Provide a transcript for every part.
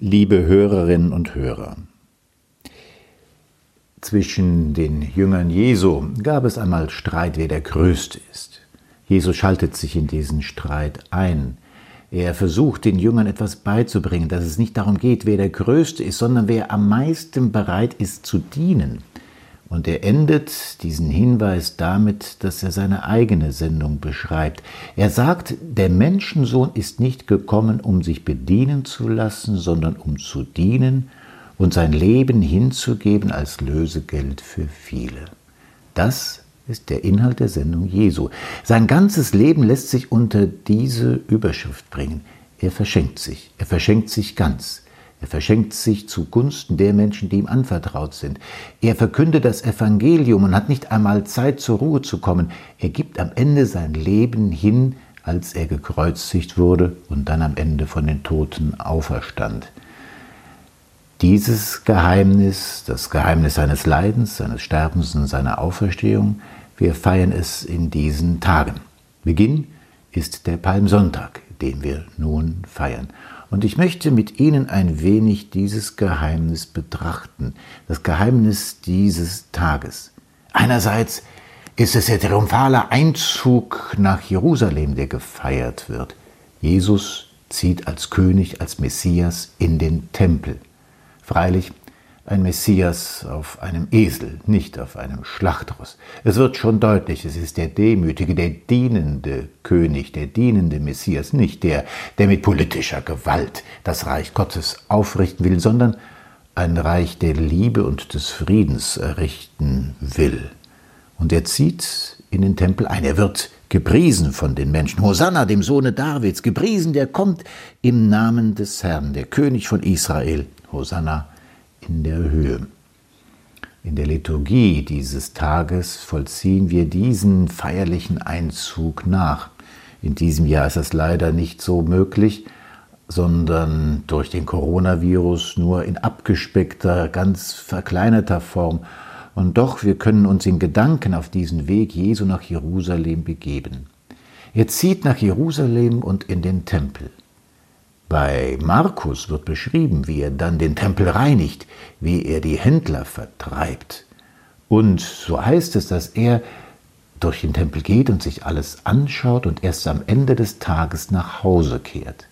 Liebe Hörerinnen und Hörer, zwischen den Jüngern Jesu gab es einmal Streit, wer der Größte ist. Jesus schaltet sich in diesen Streit ein. Er versucht den Jüngern etwas beizubringen, dass es nicht darum geht, wer der Größte ist, sondern wer am meisten bereit ist zu dienen. Und er endet diesen Hinweis damit, dass er seine eigene Sendung beschreibt. Er sagt, der Menschensohn ist nicht gekommen, um sich bedienen zu lassen, sondern um zu dienen und sein Leben hinzugeben als Lösegeld für viele. Das ist der Inhalt der Sendung Jesu. Sein ganzes Leben lässt sich unter diese Überschrift bringen. Er verschenkt sich, er verschenkt sich ganz. Er verschenkt sich zugunsten der Menschen, die ihm anvertraut sind. Er verkündet das Evangelium und hat nicht einmal Zeit zur Ruhe zu kommen. Er gibt am Ende sein Leben hin, als er gekreuzigt wurde und dann am Ende von den Toten auferstand. Dieses Geheimnis, das Geheimnis seines Leidens, seines Sterbens und seiner Auferstehung, wir feiern es in diesen Tagen. Beginn ist der Palmsonntag, den wir nun feiern. Und ich möchte mit Ihnen ein wenig dieses Geheimnis betrachten, das Geheimnis dieses Tages. Einerseits ist es der triumphale Einzug nach Jerusalem, der gefeiert wird. Jesus zieht als König, als Messias in den Tempel. Freilich ein Messias auf einem Esel, nicht auf einem Schlachtross. Es wird schon deutlich, es ist der demütige, der dienende König, der dienende Messias, nicht der, der mit politischer Gewalt das Reich Gottes aufrichten will, sondern ein Reich der Liebe und des Friedens errichten will. Und er zieht in den Tempel ein. Er wird gepriesen von den Menschen. Hosanna, dem Sohne Davids, gepriesen, der kommt im Namen des Herrn, der König von Israel. Hosanna in der Höhe. In der Liturgie dieses Tages vollziehen wir diesen feierlichen Einzug nach. In diesem Jahr ist das leider nicht so möglich, sondern durch den Coronavirus nur in abgespeckter, ganz verkleinerter Form. Und doch, wir können uns in Gedanken auf diesen Weg Jesu nach Jerusalem begeben. Er zieht nach Jerusalem und in den Tempel. Bei Markus wird beschrieben, wie er dann den Tempel reinigt, wie er die Händler vertreibt. Und so heißt es, dass er durch den Tempel geht und sich alles anschaut und erst am Ende des Tages nach Hause kehrt.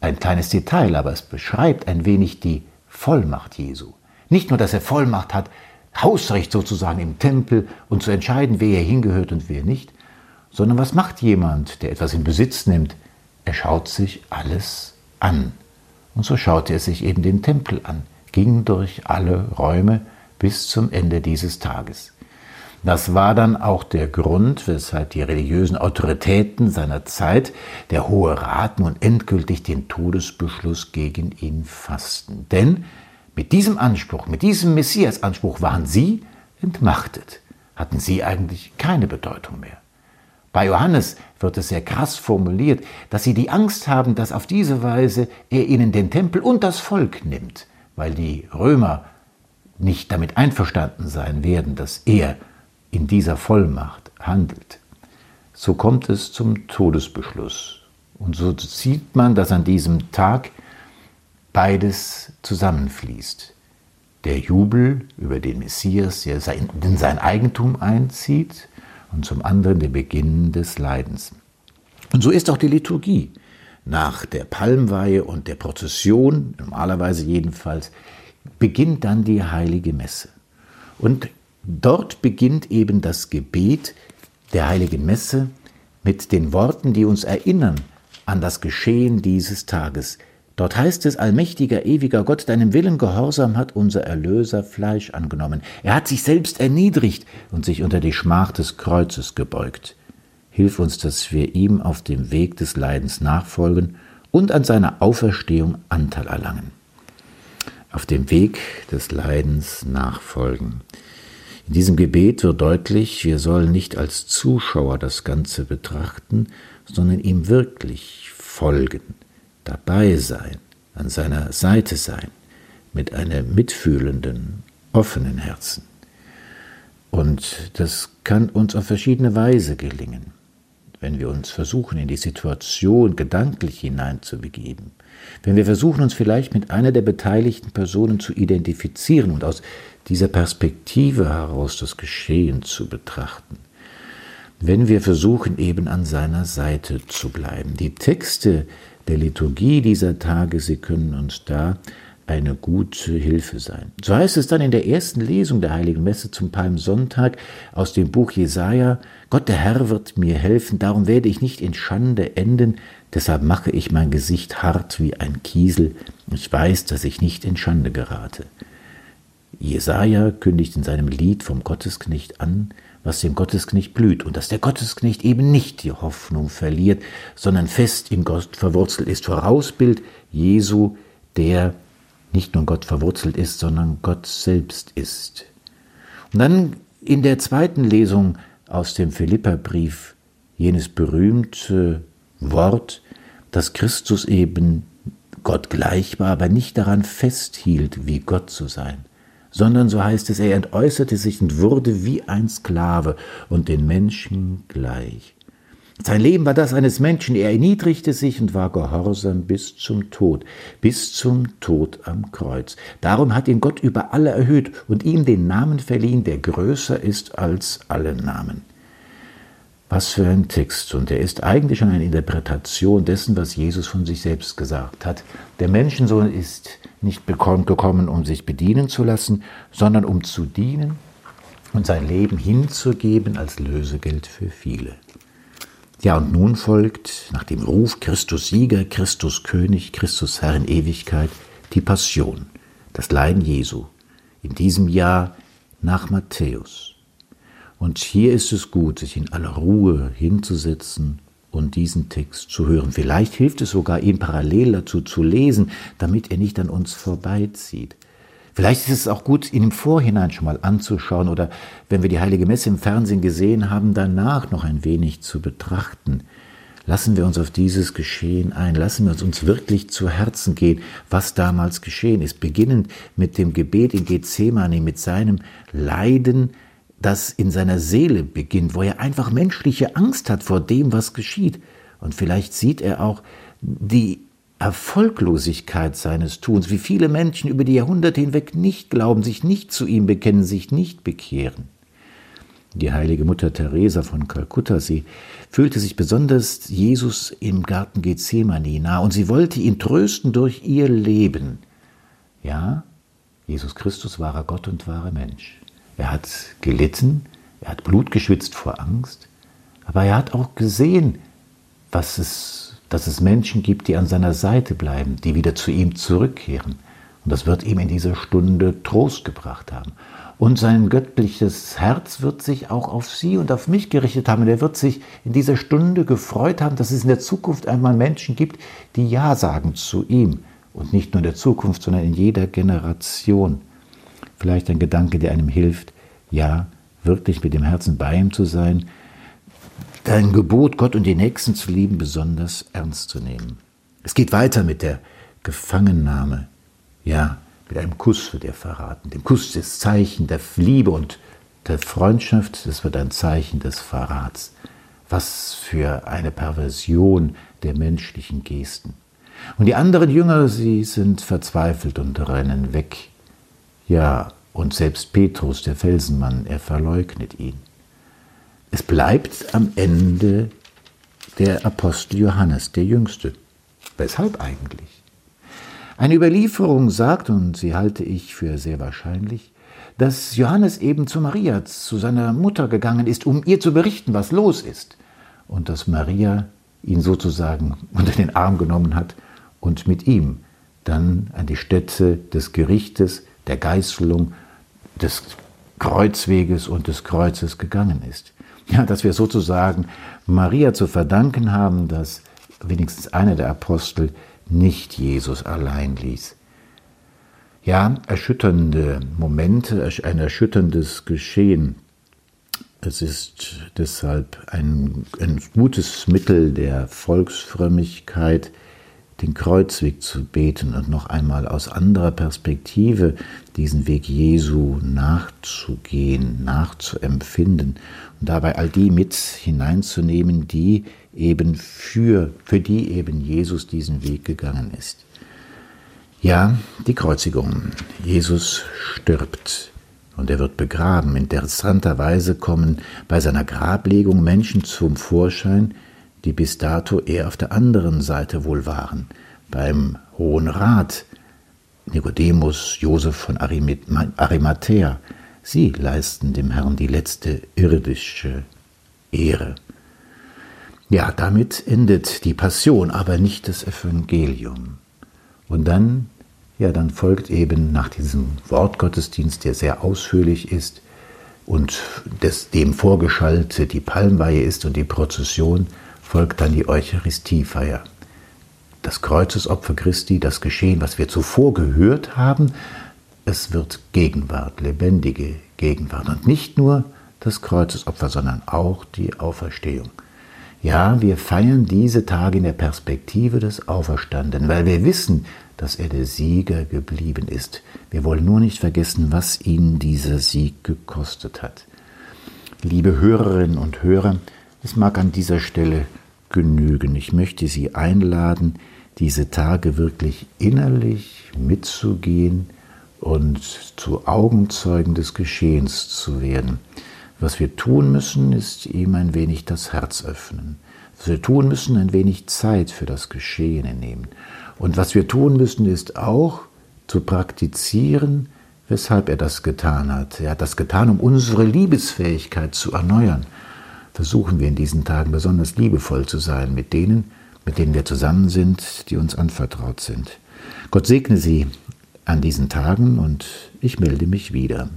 Ein kleines Detail, aber es beschreibt ein wenig die Vollmacht Jesu. Nicht nur, dass er Vollmacht hat, Hausrecht sozusagen im Tempel und zu entscheiden, wer hier hingehört und wer nicht, sondern was macht jemand, der etwas in Besitz nimmt? Er schaut sich alles an. Und so schaute er sich eben den Tempel an, ging durch alle Räume bis zum Ende dieses Tages. Das war dann auch der Grund, weshalb die religiösen Autoritäten seiner Zeit, der Hohe Rat, nun endgültig den Todesbeschluss gegen ihn fassten. Denn mit diesem Anspruch, mit diesem Messias-Anspruch waren sie entmachtet, hatten sie eigentlich keine Bedeutung mehr. Bei Johannes wird es sehr krass formuliert, dass sie die Angst haben, dass auf diese Weise er ihnen den Tempel und das Volk nimmt, weil die Römer nicht damit einverstanden sein werden, dass er in dieser Vollmacht handelt. So kommt es zum Todesbeschluss. Und so sieht man, dass an diesem Tag beides zusammenfließt. Der Jubel über den Messias, der in sein Eigentum einzieht, und zum anderen der Beginn des Leidens. Und so ist auch die Liturgie. Nach der Palmweihe und der Prozession, normalerweise jedenfalls, beginnt dann die heilige Messe. Und dort beginnt eben das Gebet der heiligen Messe mit den Worten, die uns erinnern an das Geschehen dieses Tages, Dort heißt es, allmächtiger, ewiger Gott, deinem Willen gehorsam hat unser Erlöser Fleisch angenommen. Er hat sich selbst erniedrigt und sich unter die Schmach des Kreuzes gebeugt. Hilf uns, dass wir ihm auf dem Weg des Leidens nachfolgen und an seiner Auferstehung Anteil erlangen. Auf dem Weg des Leidens nachfolgen. In diesem Gebet wird deutlich, wir sollen nicht als Zuschauer das Ganze betrachten, sondern ihm wirklich folgen dabei sein, an seiner Seite sein, mit einem mitfühlenden, offenen Herzen. Und das kann uns auf verschiedene Weise gelingen, wenn wir uns versuchen, in die Situation gedanklich hineinzubegeben. wenn wir versuchen, uns vielleicht mit einer der beteiligten Personen zu identifizieren und aus dieser Perspektive heraus das Geschehen zu betrachten, wenn wir versuchen, eben an seiner Seite zu bleiben. Die Texte der Liturgie dieser Tage, sie können uns da eine gute Hilfe sein. So heißt es dann in der ersten Lesung der Heiligen Messe zum Palmsonntag aus dem Buch Jesaja: Gott der Herr wird mir helfen, darum werde ich nicht in Schande enden, deshalb mache ich mein Gesicht hart wie ein Kiesel. Ich weiß, dass ich nicht in Schande gerate. Jesaja kündigt in seinem Lied vom Gottesknecht an, was dem Gottesknecht blüht und dass der Gottesknecht eben nicht die Hoffnung verliert, sondern fest in Gott verwurzelt ist. Vorausbild Jesu, der nicht nur Gott verwurzelt ist, sondern Gott selbst ist. Und dann in der zweiten Lesung aus dem Philipperbrief jenes berühmte Wort, dass Christus eben Gott gleich war, aber nicht daran festhielt, wie Gott zu sein, sondern so heißt es, er entäußerte sich und wurde wie ein Sklave und den Menschen gleich. Sein Leben war das eines Menschen. Er erniedrigte sich und war gehorsam bis zum Tod, bis zum Tod am Kreuz. Darum hat ihn Gott über alle erhöht und ihm den Namen verliehen, der größer ist als alle Namen. Was für ein Text. Und er ist eigentlich schon eine Interpretation dessen, was Jesus von sich selbst gesagt hat. Der Menschensohn ist nicht gekommen, um sich bedienen zu lassen, sondern um zu dienen und sein Leben hinzugeben als Lösegeld für viele. Ja, und nun folgt nach dem Ruf Christus Sieger, Christus König, Christus Herr in Ewigkeit die Passion, das Leiden Jesu, in diesem Jahr nach Matthäus. Und hier ist es gut, sich in aller Ruhe hinzusetzen und diesen Text zu hören. Vielleicht hilft es sogar, ihn parallel dazu zu lesen, damit er nicht an uns vorbeizieht. Vielleicht ist es auch gut, ihn im Vorhinein schon mal anzuschauen oder wenn wir die Heilige Messe im Fernsehen gesehen haben, danach noch ein wenig zu betrachten. Lassen wir uns auf dieses Geschehen ein, lassen wir uns wirklich zu Herzen gehen, was damals geschehen ist, beginnend mit dem Gebet in Gethsemane, mit seinem Leiden, das in seiner Seele beginnt, wo er einfach menschliche Angst hat vor dem, was geschieht. Und vielleicht sieht er auch die Erfolglosigkeit seines Tuns, wie viele Menschen über die Jahrhunderte hinweg nicht glauben, sich nicht zu ihm bekennen, sich nicht bekehren. Die heilige Mutter Teresa von Kalkutta, sie fühlte sich besonders Jesus im Garten Gethsemane nah und sie wollte ihn trösten durch ihr Leben. Ja, Jesus Christus war Gott und wahrer Mensch. Er hat gelitten, er hat Blut geschwitzt vor Angst, aber er hat auch gesehen, was es dass es Menschen gibt, die an seiner Seite bleiben, die wieder zu ihm zurückkehren. Und das wird ihm in dieser Stunde Trost gebracht haben. Und sein göttliches Herz wird sich auch auf sie und auf mich gerichtet haben. Und er wird sich in dieser Stunde gefreut haben, dass es in der Zukunft einmal Menschen gibt, die Ja sagen zu ihm. Und nicht nur in der Zukunft, sondern in jeder Generation. Vielleicht ein Gedanke, der einem hilft, ja, wirklich mit dem Herzen bei ihm zu sein, dein Gebot, Gott und die Nächsten zu lieben, besonders ernst zu nehmen. Es geht weiter mit der Gefangennahme. Ja, mit einem Kuss wird er verraten. Dem Kuss des Zeichen der Liebe und der Freundschaft, das wird ein Zeichen des Verrats. Was für eine Perversion der menschlichen Gesten. Und die anderen Jünger, sie sind verzweifelt und rennen weg. Ja, und selbst Petrus, der Felsenmann, er verleugnet ihn. Es bleibt am Ende der Apostel Johannes, der Jüngste. Weshalb eigentlich? Eine Überlieferung sagt, und sie halte ich für sehr wahrscheinlich, dass Johannes eben zu Maria, zu seiner Mutter gegangen ist, um ihr zu berichten, was los ist. Und dass Maria ihn sozusagen unter den Arm genommen hat und mit ihm dann an die Stätte des Gerichtes, der Geißelung, des Kreuzweges und des Kreuzes gegangen ist ja, dass wir sozusagen Maria zu verdanken haben, dass wenigstens einer der Apostel nicht Jesus allein ließ. Ja, erschütternde Momente, ein erschütterndes Geschehen. Es ist deshalb ein, ein gutes Mittel der Volksfrömmigkeit, den Kreuzweg zu beten und noch einmal aus anderer Perspektive diesen Weg Jesu nachzugehen, nachzuempfinden und dabei all die mit hineinzunehmen, die eben für, für die eben Jesus diesen Weg gegangen ist. Ja, die Kreuzigung. Jesus stirbt und er wird begraben. Interessanterweise kommen bei seiner Grablegung Menschen zum Vorschein, die bis dato eher auf der anderen Seite wohl waren. Beim Hohen Rat, Nikodemus, Josef von Arimathea, sie leisten dem Herrn die letzte irdische Ehre. Ja, damit endet die Passion, aber nicht das Evangelium. Und dann ja, dann folgt eben nach diesem Wortgottesdienst, der sehr ausführlich ist und des, dem vorgeschaltet die Palmweihe ist und die Prozession, folgt dann die Eucharistiefeier. Das Kreuzesopfer Christi, das Geschehen, was wir zuvor gehört haben, es wird Gegenwart, lebendige Gegenwart. Und nicht nur das Kreuzesopfer, sondern auch die Auferstehung. Ja, wir feiern diese Tage in der Perspektive des Auferstandenen, weil wir wissen, dass er der Sieger geblieben ist. Wir wollen nur nicht vergessen, was ihn dieser Sieg gekostet hat. Liebe Hörerinnen und Hörer, es mag an dieser Stelle genügen. Ich möchte Sie einladen, diese Tage wirklich innerlich mitzugehen und zu Augenzeugen des Geschehens zu werden. Was wir tun müssen, ist ihm ein wenig das Herz öffnen. Was wir tun müssen, ein wenig Zeit für das Geschehene nehmen. Und was wir tun müssen, ist auch zu praktizieren, weshalb er das getan hat. Er hat das getan, um unsere Liebesfähigkeit zu erneuern. Versuchen wir in diesen Tagen besonders liebevoll zu sein mit denen, mit denen wir zusammen sind, die uns anvertraut sind. Gott segne Sie an diesen Tagen und ich melde mich wieder.